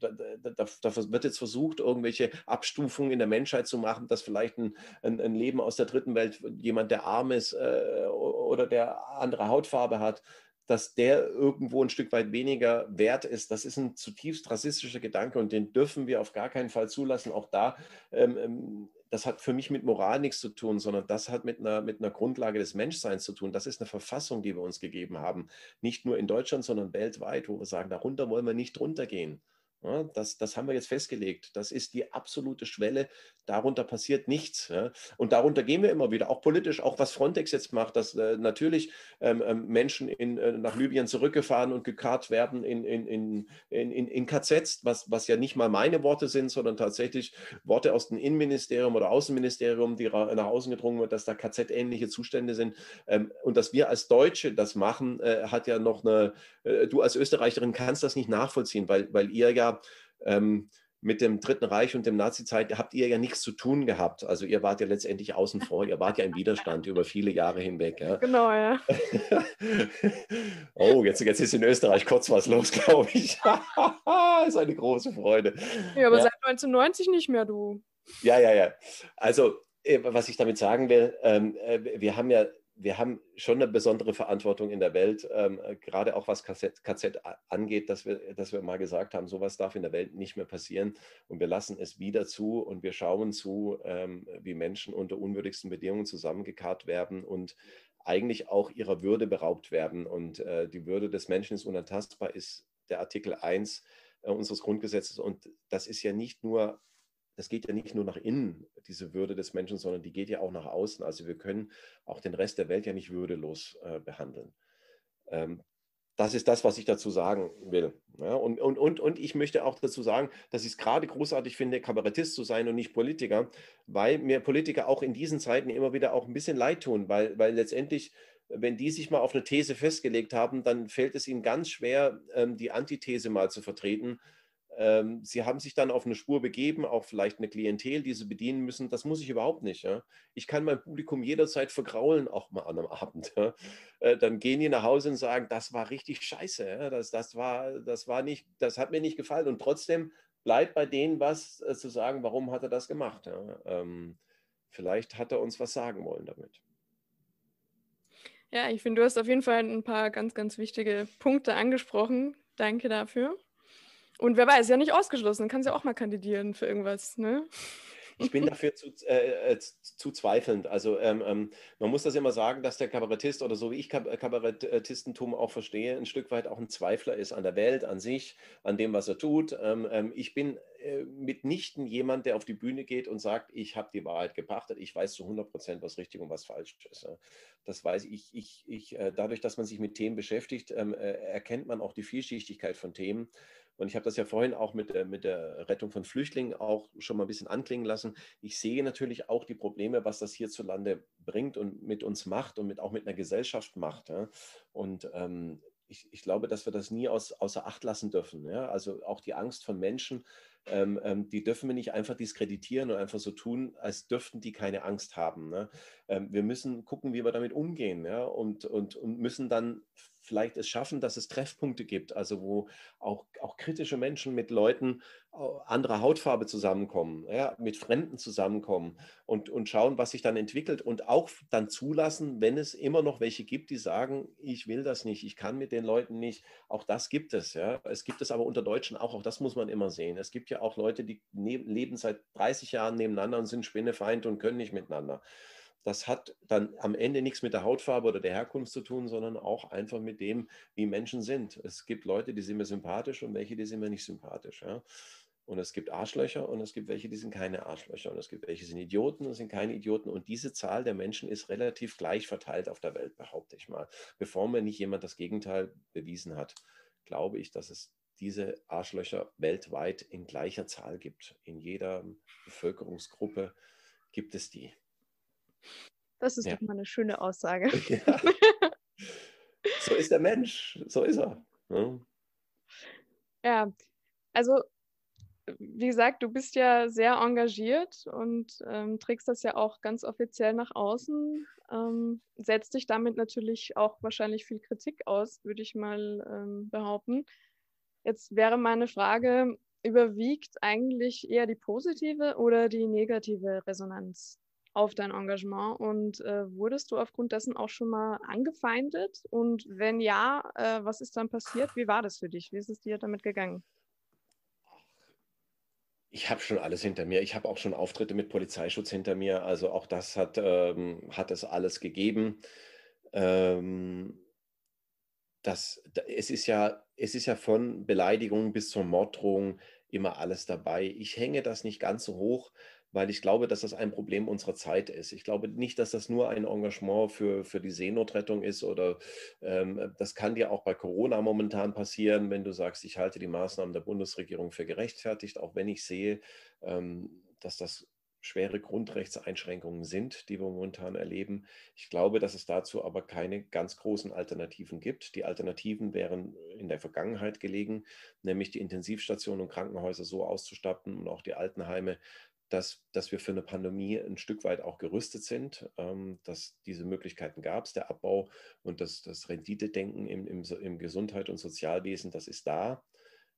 da, da, da, wird jetzt versucht, irgendwelche Abstufungen in der Menschheit zu machen, dass vielleicht ein, ein, ein Leben aus der dritten Welt, jemand, der arm ist äh, oder der andere Hautfarbe hat, dass der irgendwo ein Stück weit weniger wert ist. Das ist ein zutiefst rassistischer Gedanke und den dürfen wir auf gar keinen Fall zulassen. Auch da, ähm, ähm, das hat für mich mit Moral nichts zu tun, sondern das hat mit einer, mit einer Grundlage des Menschseins zu tun. Das ist eine Verfassung, die wir uns gegeben haben. Nicht nur in Deutschland, sondern weltweit, wo wir sagen, darunter wollen wir nicht runtergehen. Ja, das, das haben wir jetzt festgelegt. Das ist die absolute Schwelle. Darunter passiert nichts. Ja. Und darunter gehen wir immer wieder, auch politisch, auch was Frontex jetzt macht, dass äh, natürlich ähm, ähm Menschen in, äh, nach Libyen zurückgefahren und gekarrt werden in, in, in, in, in KZs, was, was ja nicht mal meine Worte sind, sondern tatsächlich Worte aus dem Innenministerium oder Außenministerium, die nach außen gedrungen wird, dass da KZ-ähnliche Zustände sind. Ähm, und dass wir als Deutsche das machen, äh, hat ja noch eine, äh, du als Österreicherin kannst das nicht nachvollziehen, weil, weil ihr ja ähm, mit dem Dritten Reich und dem Nazi-Zeit habt ihr ja nichts zu tun gehabt. Also ihr wart ja letztendlich außen vor, ihr wart ja im Widerstand über viele Jahre hinweg. Ja. Genau, ja. oh, jetzt, jetzt ist in Österreich kurz was los, glaube ich. das ist eine große Freude. Ja, aber ja. seit 1990 nicht mehr, du. Ja, ja, ja. Also, äh, was ich damit sagen will, ähm, äh, wir haben ja wir haben schon eine besondere Verantwortung in der Welt, ähm, äh, gerade auch was KZ, KZ, angeht, dass wir, dass wir mal gesagt haben, sowas darf in der Welt nicht mehr passieren und wir lassen es wieder zu und wir schauen zu, ähm, wie Menschen unter unwürdigsten Bedingungen zusammengekarrt werden und eigentlich auch ihrer Würde beraubt werden. Und äh, die Würde des Menschen ist unantastbar, ist der Artikel 1 äh, unseres Grundgesetzes und das ist ja nicht nur das geht ja nicht nur nach innen, diese Würde des Menschen, sondern die geht ja auch nach außen. Also wir können auch den Rest der Welt ja nicht würdelos äh, behandeln. Ähm, das ist das, was ich dazu sagen will. Ja, und, und, und, und ich möchte auch dazu sagen, dass ich es gerade großartig finde, Kabarettist zu sein und nicht Politiker, weil mir Politiker auch in diesen Zeiten immer wieder auch ein bisschen leid tun, weil, weil letztendlich, wenn die sich mal auf eine These festgelegt haben, dann fällt es ihnen ganz schwer, ähm, die Antithese mal zu vertreten ähm, sie haben sich dann auf eine Spur begeben, auch vielleicht eine Klientel, die sie bedienen müssen. Das muss ich überhaupt nicht. Ja? Ich kann mein Publikum jederzeit vergraulen, auch mal an einem Abend. Ja? Äh, dann gehen die nach Hause und sagen, das war richtig scheiße. Ja? Das, das, war, das, war nicht, das hat mir nicht gefallen. Und trotzdem bleibt bei denen was äh, zu sagen, warum hat er das gemacht. Ähm, vielleicht hat er uns was sagen wollen damit. Ja, ich finde, du hast auf jeden Fall ein paar ganz, ganz wichtige Punkte angesprochen. Danke dafür. Und wer weiß, ja nicht ausgeschlossen, kann sie ja auch mal kandidieren für irgendwas, ne? Ich bin dafür zu, äh, äh zu zweifelnd. Also ähm, ähm, man muss das immer sagen, dass der Kabarettist oder so wie ich Kabarettistentum auch verstehe, ein Stück weit auch ein Zweifler ist an der Welt, an sich, an dem, was er tut. Ähm, ähm ich bin äh, mitnichten jemand, der auf die Bühne geht und sagt, ich habe die Wahrheit gepachtet, ich weiß zu 100 Prozent, was richtig und was falsch ist. Das weiß ich. ich, ich äh, dadurch, dass man sich mit Themen beschäftigt, ähm, äh, erkennt man auch die Vielschichtigkeit von Themen. Und ich habe das ja vorhin auch mit der, mit der Rettung von Flüchtlingen auch schon mal ein bisschen anklingen lassen. Ich sehe natürlich auch die Probleme, was das hierzulande bringt und mit uns macht und mit, auch mit einer Gesellschaft macht. Ja. Und ähm, ich, ich, glaube, dass wir das nie aus, außer Acht lassen dürfen. Ja. Also auch die Angst von Menschen, ähm, ähm, die dürfen wir nicht einfach diskreditieren und einfach so tun, als dürften die keine Angst haben. Ne? Ähm, wir müssen gucken, wie wir damit umgehen ja? und, und, und müssen dann vielleicht es schaffen, dass es Treffpunkte gibt, also wo auch, auch kritische Menschen mit Leuten anderer Hautfarbe zusammenkommen, ja, mit Fremden zusammenkommen und, und schauen, was sich dann entwickelt und auch dann zulassen, wenn es immer noch welche gibt, die sagen, ich will das nicht, ich kann mit den Leuten nicht. Auch das gibt es. Ja. Es gibt es aber unter Deutschen auch, auch das muss man immer sehen. Es gibt ja auch Leute, die leben seit 30 Jahren nebeneinander und sind Spinnefeind und können nicht miteinander das hat dann am Ende nichts mit der Hautfarbe oder der Herkunft zu tun, sondern auch einfach mit dem, wie Menschen sind. Es gibt Leute, die sind mir sympathisch und welche, die sind mir nicht sympathisch. Ja? Und es gibt Arschlöcher und es gibt welche, die sind keine Arschlöcher. Und es gibt welche, die sind Idioten und sind keine Idioten. Und diese Zahl der Menschen ist relativ gleich verteilt auf der Welt, behaupte ich mal. Bevor mir nicht jemand das Gegenteil bewiesen hat, glaube ich, dass es diese Arschlöcher weltweit in gleicher Zahl gibt. In jeder Bevölkerungsgruppe gibt es die. Das ist ja. doch mal eine schöne Aussage. Ja. So ist der Mensch, so ist er. Ja. ja, also wie gesagt, du bist ja sehr engagiert und ähm, trägst das ja auch ganz offiziell nach außen, ähm, setzt dich damit natürlich auch wahrscheinlich viel Kritik aus, würde ich mal ähm, behaupten. Jetzt wäre meine Frage, überwiegt eigentlich eher die positive oder die negative Resonanz auf dein Engagement und äh, wurdest du aufgrund dessen auch schon mal angefeindet? Und wenn ja, äh, was ist dann passiert? Wie war das für dich? Wie ist es dir damit gegangen? Ich habe schon alles hinter mir. Ich habe auch schon Auftritte mit Polizeischutz hinter mir. Also auch das hat, ähm, hat es alles gegeben. Ähm, das, es, ist ja, es ist ja von Beleidigung bis zur Morddrohung immer alles dabei. Ich hänge das nicht ganz so hoch, weil ich glaube, dass das ein Problem unserer Zeit ist. Ich glaube nicht, dass das nur ein Engagement für, für die Seenotrettung ist oder ähm, das kann dir auch bei Corona momentan passieren, wenn du sagst, ich halte die Maßnahmen der Bundesregierung für gerechtfertigt, auch wenn ich sehe, ähm, dass das schwere Grundrechtseinschränkungen sind, die wir momentan erleben. Ich glaube, dass es dazu aber keine ganz großen Alternativen gibt. Die Alternativen wären in der Vergangenheit gelegen, nämlich die Intensivstationen und Krankenhäuser so auszustatten und auch die Altenheime, dass, dass wir für eine Pandemie ein Stück weit auch gerüstet sind, ähm, dass diese Möglichkeiten gab es. Der Abbau und das, das Renditedenken im, im, im Gesundheit- und Sozialwesen, das ist da.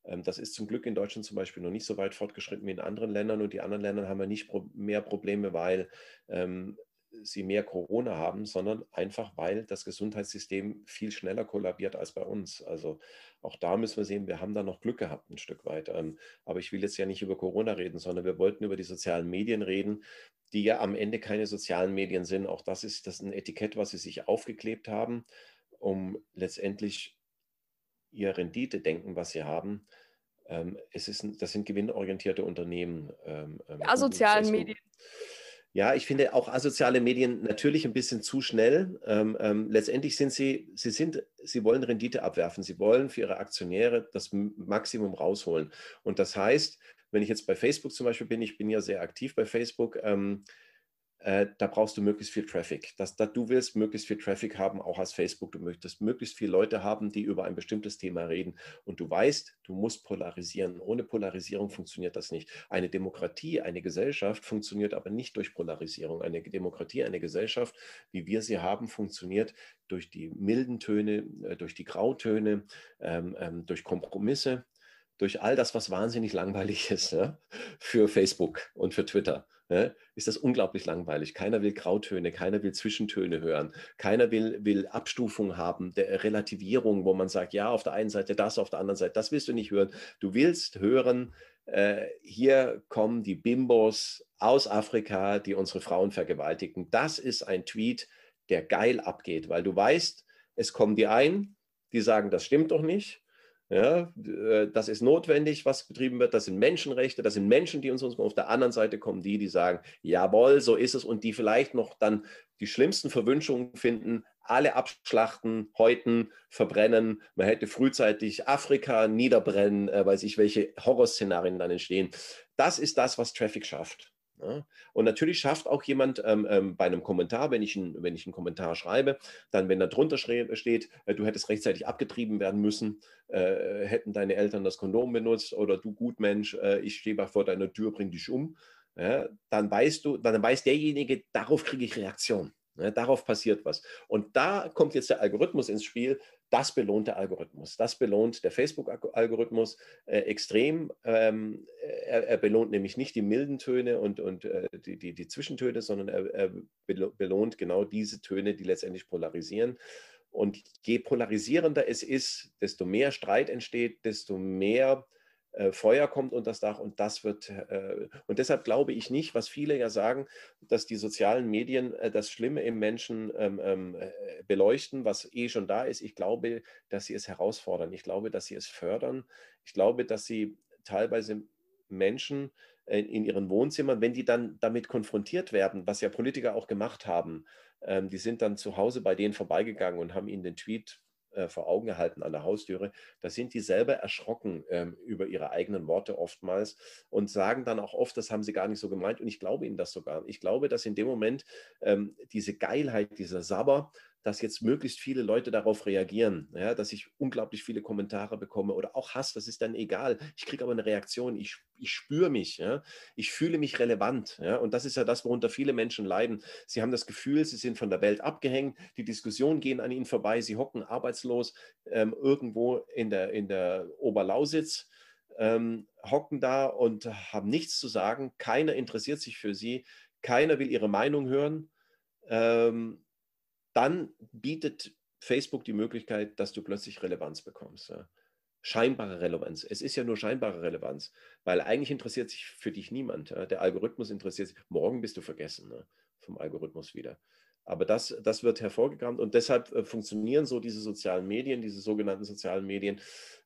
Ähm, das ist zum Glück in Deutschland zum Beispiel noch nicht so weit fortgeschritten wie in anderen Ländern und die anderen Länder haben ja nicht mehr Probleme, weil ähm, sie mehr Corona haben, sondern einfach, weil das Gesundheitssystem viel schneller kollabiert als bei uns. Also auch da müssen wir sehen, wir haben da noch Glück gehabt ein Stück weit. Ähm, aber ich will jetzt ja nicht über Corona reden, sondern wir wollten über die sozialen Medien reden, die ja am Ende keine sozialen Medien sind. Auch das ist das ist ein Etikett, was sie sich aufgeklebt haben, um letztendlich ihr Rendite-Denken, was sie haben, ähm, es ist, das sind gewinnorientierte Unternehmen. Ähm, ähm asozialen Medien. Ja, ich finde auch asoziale Medien natürlich ein bisschen zu schnell. Ähm, ähm, letztendlich sind sie, sie sind, sie wollen Rendite abwerfen. Sie wollen für ihre Aktionäre das Maximum rausholen. Und das heißt, wenn ich jetzt bei Facebook zum Beispiel bin, ich bin ja sehr aktiv bei Facebook, ähm, äh, da brauchst du möglichst viel Traffic. Das, das, du willst möglichst viel Traffic haben, auch als Facebook. Du möchtest möglichst viele Leute haben, die über ein bestimmtes Thema reden. Und du weißt, du musst polarisieren. Ohne Polarisierung funktioniert das nicht. Eine Demokratie, eine Gesellschaft funktioniert aber nicht durch Polarisierung. Eine Demokratie, eine Gesellschaft, wie wir sie haben, funktioniert durch die milden Töne, äh, durch die Grautöne, ähm, ähm, durch Kompromisse durch all das, was wahnsinnig langweilig ist ja, für Facebook und für Twitter, ja, ist das unglaublich langweilig. Keiner will Grautöne, keiner will Zwischentöne hören, keiner will, will Abstufung haben, der Relativierung, wo man sagt, ja, auf der einen Seite das, auf der anderen Seite das willst du nicht hören. Du willst hören, äh, hier kommen die Bimbos aus Afrika, die unsere Frauen vergewaltigen. Das ist ein Tweet, der geil abgeht, weil du weißt, es kommen die ein, die sagen, das stimmt doch nicht. Ja, äh, das ist notwendig, was betrieben wird. Das sind Menschenrechte, das sind Menschen, die uns auf der anderen Seite kommen, die, die sagen, jawohl, so ist es und die vielleicht noch dann die schlimmsten Verwünschungen finden, alle abschlachten, häuten, verbrennen. Man hätte frühzeitig Afrika niederbrennen, äh, weiß ich, welche Horrorszenarien dann entstehen. Das ist das, was Traffic schafft. Ja? Und natürlich schafft auch jemand ähm, ähm, bei einem Kommentar, wenn ich, ein, wenn ich einen Kommentar schreibe, dann, wenn da drunter steht, äh, du hättest rechtzeitig abgetrieben werden müssen, äh, hätten deine Eltern das Kondom benutzt oder du Gutmensch, äh, ich stehe vor deiner Tür, bring dich um, ja? dann weißt du, dann weiß derjenige, darauf kriege ich Reaktion. Ja, darauf passiert was. Und da kommt jetzt der Algorithmus ins Spiel. Das belohnt der Algorithmus. Das belohnt der Facebook-Algorithmus äh, extrem. Ähm, er, er, belohnt nämlich nicht die milden Töne und, und äh, die, die, die, Zwischentöne, sondern er, er, belohnt genau diese Töne, die letztendlich polarisieren. Und je polarisierender es ist, desto mehr Streit entsteht, desto mehr Feuer kommt unter das Dach und das wird, äh, und deshalb glaube ich nicht, was viele ja sagen, dass die sozialen Medien äh, das Schlimme im Menschen ähm, ähm, beleuchten, was eh schon da ist. Ich glaube, dass sie es herausfordern. Ich glaube, dass sie es fördern. Ich glaube, dass sie teilweise Menschen in ihren Wohnzimmern, wenn die dann damit konfrontiert werden, was ja Politiker auch gemacht haben, ähm, die sind dann zu Hause bei denen vorbeigegangen und haben ihnen den Tweet äh, vor Augen gehalten an der Haustüre, da sind die selber erschrocken ähm, über ihre eigenen Worte oftmals und sagen dann auch oft, das haben sie gar nicht so gemeint. Und ich glaube ihnen das sogar. Ich glaube, dass in dem Moment ähm, diese Geilheit, dieser Sabber, dass jetzt möglichst viele Leute darauf reagieren, ja, dass ich unglaublich viele Kommentare bekomme oder auch Hass, das ist dann egal. Ich kriege aber eine Reaktion, ich, ich spüre mich, ja, ich fühle mich relevant. Ja, und das ist ja das, worunter viele Menschen leiden. Sie haben das Gefühl, sie sind von der Welt abgehängt, die Diskussionen gehen an ihnen vorbei, sie hocken arbeitslos ähm, irgendwo in der, in der Oberlausitz. Ähm, hocken da und haben nichts zu sagen. Keiner interessiert sich für sie. Keiner will ihre Meinung hören. Ähm, dann bietet Facebook die Möglichkeit, dass du plötzlich Relevanz bekommst. Ja. Scheinbare Relevanz. Es ist ja nur scheinbare Relevanz, weil eigentlich interessiert sich für dich niemand. Ja. Der Algorithmus interessiert sich. Morgen bist du vergessen ne, vom Algorithmus wieder. Aber das, das wird hervorgekramt und deshalb äh, funktionieren so diese sozialen Medien, diese sogenannten sozialen Medien.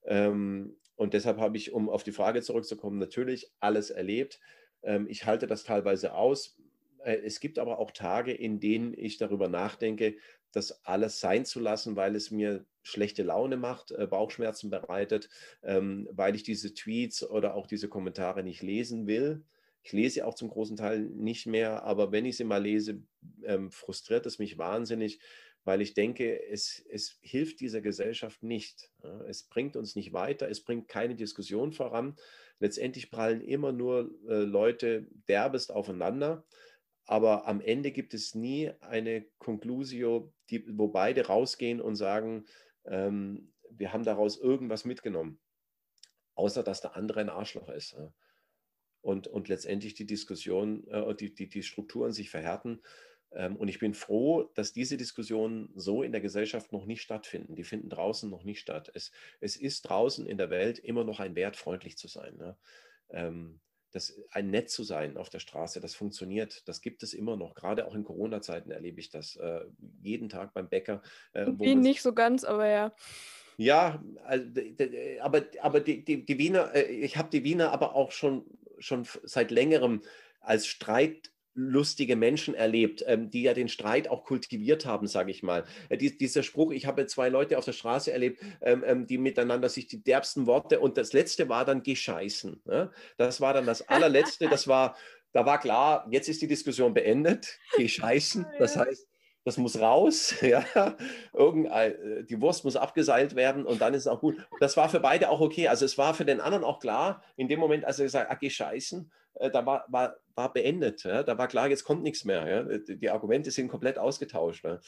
Ähm, und deshalb habe ich, um auf die Frage zurückzukommen, natürlich alles erlebt. Ähm, ich halte das teilweise aus. Äh, es gibt aber auch Tage, in denen ich darüber nachdenke, das alles sein zu lassen, weil es mir schlechte Laune macht, äh, Bauchschmerzen bereitet, ähm, weil ich diese Tweets oder auch diese Kommentare nicht lesen will. Ich lese auch zum großen Teil nicht mehr, aber wenn ich sie mal lese, ähm, frustriert es mich wahnsinnig, weil ich denke, es, es hilft dieser Gesellschaft nicht. Es bringt uns nicht weiter, es bringt keine Diskussion voran. Letztendlich prallen immer nur äh, Leute derbest aufeinander, aber am Ende gibt es nie eine Conclusio, die, wo beide rausgehen und sagen, ähm, wir haben daraus irgendwas mitgenommen, außer dass der andere ein Arschloch ist. Und, und letztendlich die Diskussion, äh, die, die, die Strukturen sich verhärten. Ähm, und ich bin froh, dass diese Diskussionen so in der Gesellschaft noch nicht stattfinden. Die finden draußen noch nicht statt. Es, es ist draußen in der Welt immer noch ein Wert, freundlich zu sein. Ne? Ähm, das, ein nett zu sein auf der Straße, das funktioniert. Das gibt es immer noch. Gerade auch in Corona-Zeiten erlebe ich das äh, jeden Tag beim Bäcker. Äh, Wie nicht so ganz, aber ja. Ja, also, aber, aber die, die, die Wiener, äh, ich habe die Wiener aber auch schon, schon seit längerem als Streit lustige Menschen erlebt, ähm, die ja den Streit auch kultiviert haben, sage ich mal. Äh, die, dieser Spruch, ich habe zwei Leute auf der Straße erlebt, ähm, ähm, die miteinander sich die derbsten Worte und das letzte war dann gescheißen. Ne? Das war dann das allerletzte, das war, da war klar, jetzt ist die Diskussion beendet, gescheißen, das heißt, das muss raus, ja, Irgendein, äh, die Wurst muss abgeseilt werden und dann ist es auch gut. Das war für beide auch okay. Also es war für den anderen auch klar, in dem Moment, als er gesagt hat, ah, geh scheißen, äh, da war, war, war beendet. Ja? Da war klar, jetzt kommt nichts mehr. Ja? Die Argumente sind komplett ausgetauscht. Ne?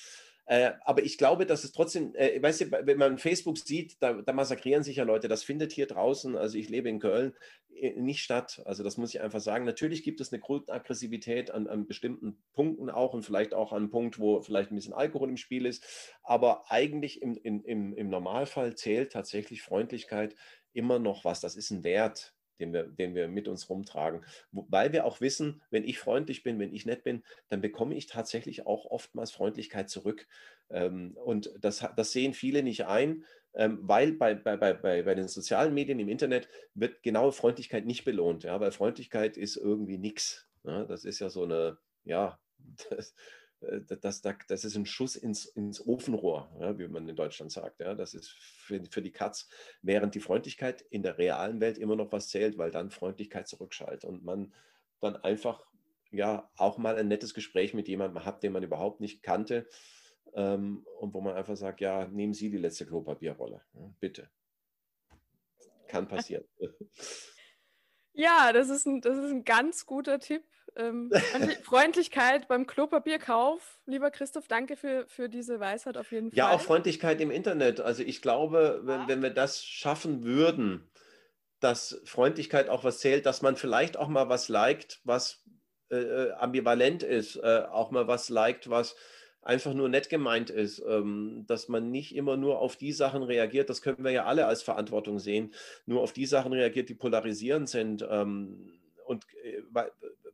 Äh, aber ich glaube, dass es trotzdem, äh, weißt du, wenn man Facebook sieht, da, da, massakrieren sich ja Leute. Das findet hier draußen, also ich lebe in Köln, äh, nicht statt. Also das muss ich einfach sagen. Natürlich gibt es eine Grundaggressivität an, an bestimmten Punkten auch und vielleicht auch an einem Punkt, wo vielleicht ein bisschen Alkohol im Spiel ist. Aber eigentlich im, im, im Normalfall zählt tatsächlich Freundlichkeit immer noch was. Das ist ein Wert den wir, den wir mit uns rumtragen. Weil wir auch wissen, wenn ich freundlich bin, wenn ich nett bin, dann bekomme ich tatsächlich auch oftmals Freundlichkeit zurück. Ähm, und das, das sehen viele nicht ein, ähm, weil bei, bei, bei, bei den sozialen Medien im Internet wird genaue Freundlichkeit nicht belohnt. Ja, weil Freundlichkeit ist irgendwie nichts. Ja, das ist ja so eine, ja, das, das, das, das ist ein Schuss ins, ins Ofenrohr, ja, wie man in Deutschland sagt. Ja. Das ist für, für die Katz, während die Freundlichkeit in der realen Welt immer noch was zählt, weil dann Freundlichkeit zurückschaltet und man dann einfach ja auch mal ein nettes Gespräch mit jemandem hat, den man überhaupt nicht kannte ähm, und wo man einfach sagt, ja, nehmen Sie die letzte Klopapierrolle, ja, bitte. Kann passieren. Ja, das ist ein, das ist ein ganz guter Tipp. Ähm, Freundlichkeit beim Klopapierkauf. Lieber Christoph, danke für, für diese Weisheit auf jeden Fall. Ja, auch Freundlichkeit im Internet. Also ich glaube, wenn, wenn wir das schaffen würden, dass Freundlichkeit auch was zählt, dass man vielleicht auch mal was liked, was äh, äh ambivalent ist, äh, auch mal was liked, was einfach nur nett gemeint ist, ähm, dass man nicht immer nur auf die Sachen reagiert, das können wir ja alle als Verantwortung sehen, nur auf die Sachen reagiert, die polarisierend sind. Ähm, und äh,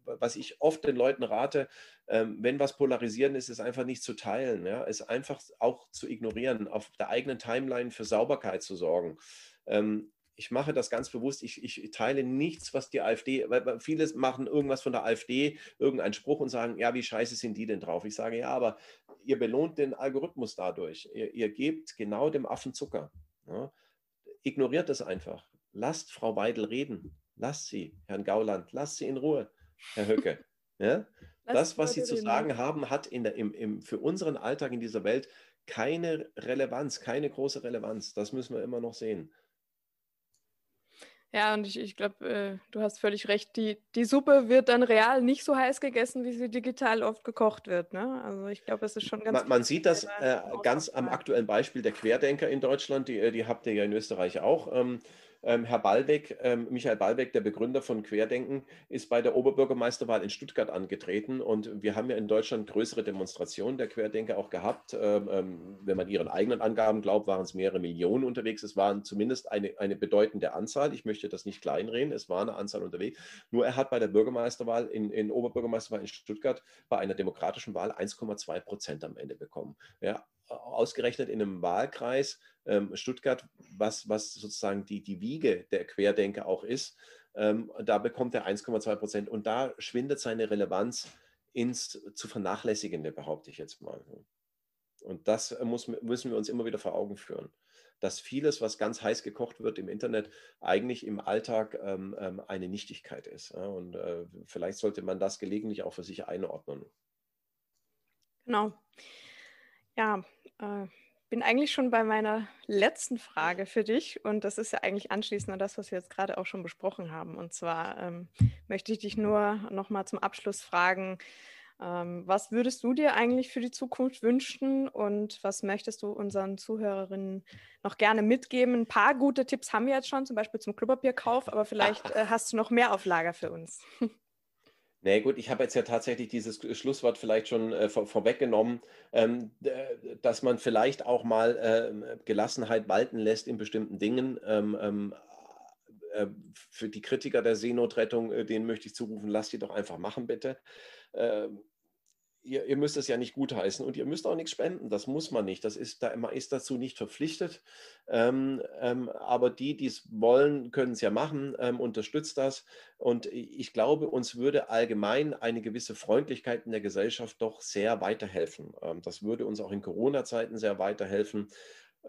was ich oft den Leuten rate, ähm, wenn was polarisieren ist, ist einfach nicht zu teilen, ja? es einfach auch zu ignorieren, auf der eigenen Timeline für Sauberkeit zu sorgen. Ähm, ich mache das ganz bewusst, ich, ich, teile nichts, was die AfD, weil viele machen irgendwas von der AfD, irgendeinen Spruch und sagen, ja, wie scheiße sind die denn drauf? Ich sage, ja, aber ihr belohnt den Algorithmus dadurch. Ihr, ihr gebt genau dem Affen Zucker. Ja? Ignoriert das einfach. Lasst Frau Weidel reden. Lasst sie, Herrn Gauland, lasst sie in Ruhe. Herr Höcke. Ja? Das, was Sie zu sagen haben, hat in der, im, im, für unseren Alltag in dieser Welt keine Relevanz, keine große Relevanz. Das müssen wir immer noch sehen. Ja, und ich, ich glaube, äh, du hast völlig recht. Die, die Suppe wird dann real nicht so heiß gegessen, wie sie digital oft gekocht wird. Ne? Also ich glaube, es ist schon ganz. Man, man sieht das äh, ganz am aktuellen Beispiel der Querdenker in Deutschland. Die, die habt ihr ja in Österreich auch. Ähm, ähm, Herr Ballweg, ähm, Michael Ballweg, der Begründer von Querdenken, ist bei der Oberbürgermeisterwahl in Stuttgart angetreten. Und wir haben ja in Deutschland größere Demonstrationen der Querdenker auch gehabt. Ähm, ähm wenn man ihren eigenen Angaben glaubt, waren es mehrere Millionen unterwegs. Es waren zumindest eine, eine bedeutende Anzahl. Ich möchte das nicht kleinreden. Es war eine Anzahl unterwegs. Nur er hat bei der Bürgermeisterwahl in, in Oberbürgermeisterwahl in Stuttgart bei einer demokratischen Wahl 1,2 Prozent am Ende bekommen. Ja, ausgerechnet in einem Wahlkreis Stuttgart, was, was sozusagen die, die Wiege der Querdenker auch ist, ähm, da bekommt er 1,2 Prozent und da schwindet seine Relevanz ins zu vernachlässigende, behaupte ich jetzt mal. Und das muss, müssen wir uns immer wieder vor Augen führen. dass vieles, was ganz heiß gekocht wird im Internet, eigentlich im Alltag ähm, ähm, eine Nichtigkeit ist. Und äh, vielleicht sollte man das gelegentlich auch für sich einordnen. Genau. Ja, äh, bin eigentlich schon bei meiner letzten Frage für dich und das ist ja eigentlich anschließend an das, was wir jetzt gerade auch schon besprochen haben. Und zwar ähm, möchte ich dich nur noch mal zum Abschluss fragen, ähm, was würdest du dir eigentlich für die Zukunft wünschen und was möchtest du unseren Zuhörerinnen noch gerne mitgeben? Ein paar gute Tipps haben wir jetzt schon, zum Beispiel zum Klopapierkauf, aber vielleicht äh, hast du noch mehr auf Lager für uns. Nee, gut, ich habe jetzt ja tatsächlich dieses Schlusswort vielleicht schon äh, vor, vorweggenommen, ähm, dass man vielleicht auch mal äh, Gelassenheit walten lässt in bestimmten Dingen. Ähm, ähm, äh, für die Kritiker der Seenotrettung, äh, denen möchte ich zurufen, lasst die doch einfach machen, bitte. Ihr, ihr, müsst es ja nicht gutheißen und ihr müsst auch nichts spenden. Das muss man nicht. Das ist, da, man ist dazu nicht verpflichtet. Ähm, ähm, aber die, die es wollen, können es ja machen. Ähm, unterstützt das. Und ich glaube, uns würde allgemein eine gewisse Freundlichkeit in der Gesellschaft doch sehr weiterhelfen. Ähm, das würde uns auch in Corona-Zeiten sehr weiterhelfen.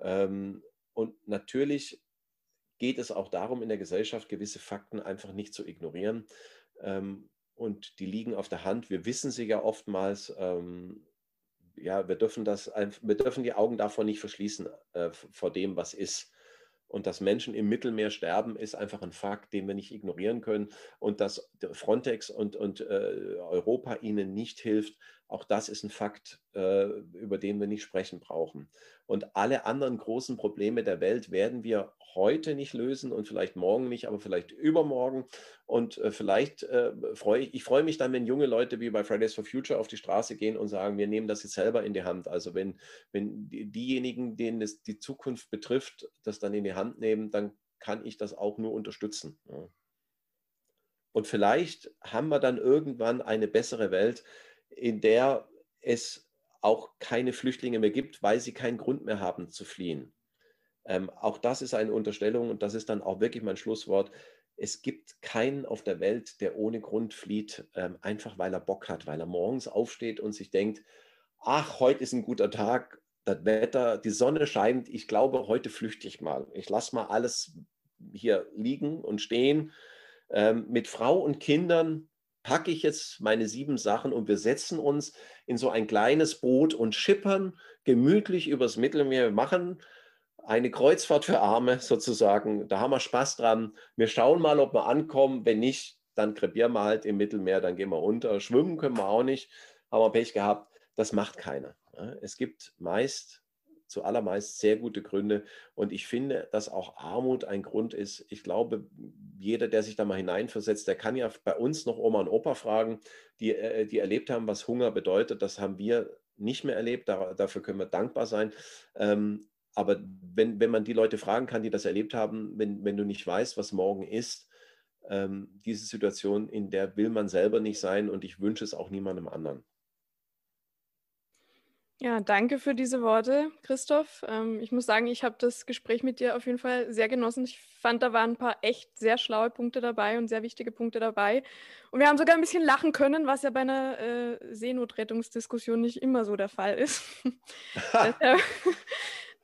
Ähm, und natürlich geht es auch darum, in der Gesellschaft gewisse Fakten einfach nicht zu ignorieren. Ähm, und die liegen auf der Hand. Wir wissen sie ja oftmals. Ähm, ja, wir dürfen das, wir dürfen die Augen davor nicht verschließen äh, vor dem, was ist. Und dass Menschen im Mittelmeer sterben, ist einfach ein Fakt, den wir nicht ignorieren können. Und dass Frontex und, und äh, Europa ihnen nicht hilft, auch das ist ein Fakt, äh, über den wir nicht sprechen brauchen. Und alle anderen großen Probleme der Welt werden wir heute nicht lösen und vielleicht morgen nicht, aber vielleicht übermorgen. Und äh, vielleicht äh, freue ich, ich freue mich dann, wenn junge Leute wie bei Fridays for Future auf die Straße gehen und sagen, wir nehmen das jetzt selber in die Hand. Also wenn, wenn die, diejenigen, denen es die Zukunft betrifft, das dann in die Hand nehmen, dann kann ich das auch nur unterstützen. Ja. Und vielleicht haben wir dann irgendwann eine bessere Welt, in der es auch keine Flüchtlinge mehr gibt, weil sie keinen Grund mehr haben zu fliehen. Ähm, auch das ist eine Unterstellung und das ist dann auch wirklich mein Schlusswort. Es gibt keinen auf der Welt, der ohne Grund flieht, ähm, einfach weil er Bock hat, weil er morgens aufsteht und sich denkt, ach, heute ist ein guter Tag, das Wetter, die Sonne scheint, ich glaube, heute flüchte ich mal. Ich lasse mal alles hier liegen und stehen. Ähm, mit Frau und Kindern packe ich jetzt meine sieben Sachen und wir setzen uns in so ein kleines Boot und schippern gemütlich übers Mittelmeer. Wir machen eine Kreuzfahrt für Arme sozusagen. Da haben wir Spaß dran. Wir schauen mal, ob wir ankommen. Wenn nicht, dann krepieren wir halt im Mittelmeer, dann gehen wir unter. Schwimmen können wir auch nicht. Haben wir Pech gehabt. Das macht keiner. Es gibt meist, zu allermeist sehr gute Gründe. Und ich finde, dass auch Armut ein Grund ist. Ich glaube, jeder, der sich da mal hineinversetzt, der kann ja bei uns noch Oma und Opa fragen, die, äh, die erlebt haben, was Hunger bedeutet. Das haben wir nicht mehr erlebt. dafür können wir dankbar sein. Ähm, aber wenn, wenn man die Leute fragen kann, die das erlebt haben, wenn, wenn du nicht weißt, was morgen ist, ähm, diese Situation, in der will man selber nicht sein und ich wünsche es auch niemandem anderen. Ja, danke für diese Worte, Christoph. Ähm, ich muss sagen, ich habe das Gespräch mit dir auf jeden Fall sehr genossen. Ich fand, da waren ein paar echt sehr schlaue Punkte dabei und sehr wichtige Punkte dabei. Und wir haben sogar ein bisschen lachen können, was ja bei einer äh, Seenotrettungsdiskussion nicht immer so der Fall ist. Deshalb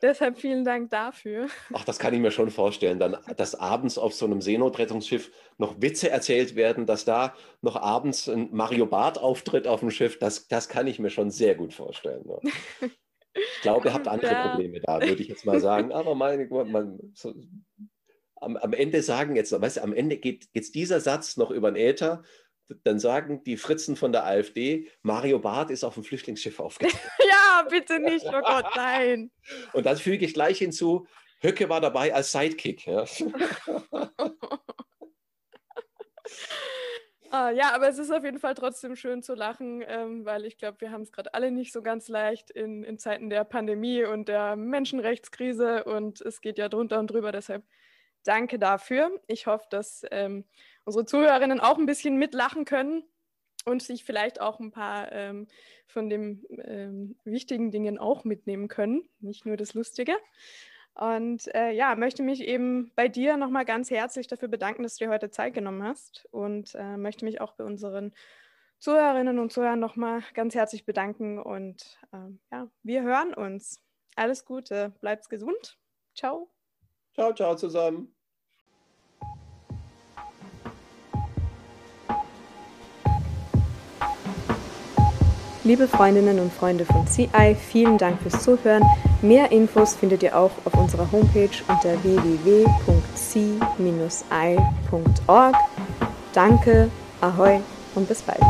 Deshalb vielen Dank dafür. Ach, das kann ich mir schon vorstellen. Dann, dass abends auf so einem Seenotrettungsschiff noch Witze erzählt werden, dass da noch abends ein Mario Barth auftritt auf dem Schiff, das, das kann ich mir schon sehr gut vorstellen. Ja. Ich glaube, ihr habt andere ja. Probleme da, würde ich jetzt mal sagen. Aber meine, man, so, am, am, Ende sagen jetzt, weißt du, am Ende geht jetzt dieser Satz noch über den Äther dann sagen die Fritzen von der AfD, Mario Barth ist auf dem Flüchtlingsschiff aufgetaucht. ja, bitte nicht, oh Gott, nein. Und dann füge ich gleich hinzu, Höcke war dabei als Sidekick. Ja, ah, ja aber es ist auf jeden Fall trotzdem schön zu lachen, ähm, weil ich glaube, wir haben es gerade alle nicht so ganz leicht in, in Zeiten der Pandemie und der Menschenrechtskrise und es geht ja drunter und drüber. Deshalb danke dafür. Ich hoffe, dass ähm, unsere Zuhörerinnen auch ein bisschen mitlachen können und sich vielleicht auch ein paar ähm, von den ähm, wichtigen Dingen auch mitnehmen können, nicht nur das Lustige. Und äh, ja, möchte mich eben bei dir nochmal ganz herzlich dafür bedanken, dass du dir heute Zeit genommen hast und äh, möchte mich auch bei unseren Zuhörerinnen und Zuhörern nochmal ganz herzlich bedanken. Und äh, ja, wir hören uns. Alles Gute, bleibt's gesund Ciao. Ciao, ciao zusammen. Liebe Freundinnen und Freunde von CI, vielen Dank fürs Zuhören. Mehr Infos findet ihr auch auf unserer Homepage unter www.c-i.org. Danke, ahoi und bis bald.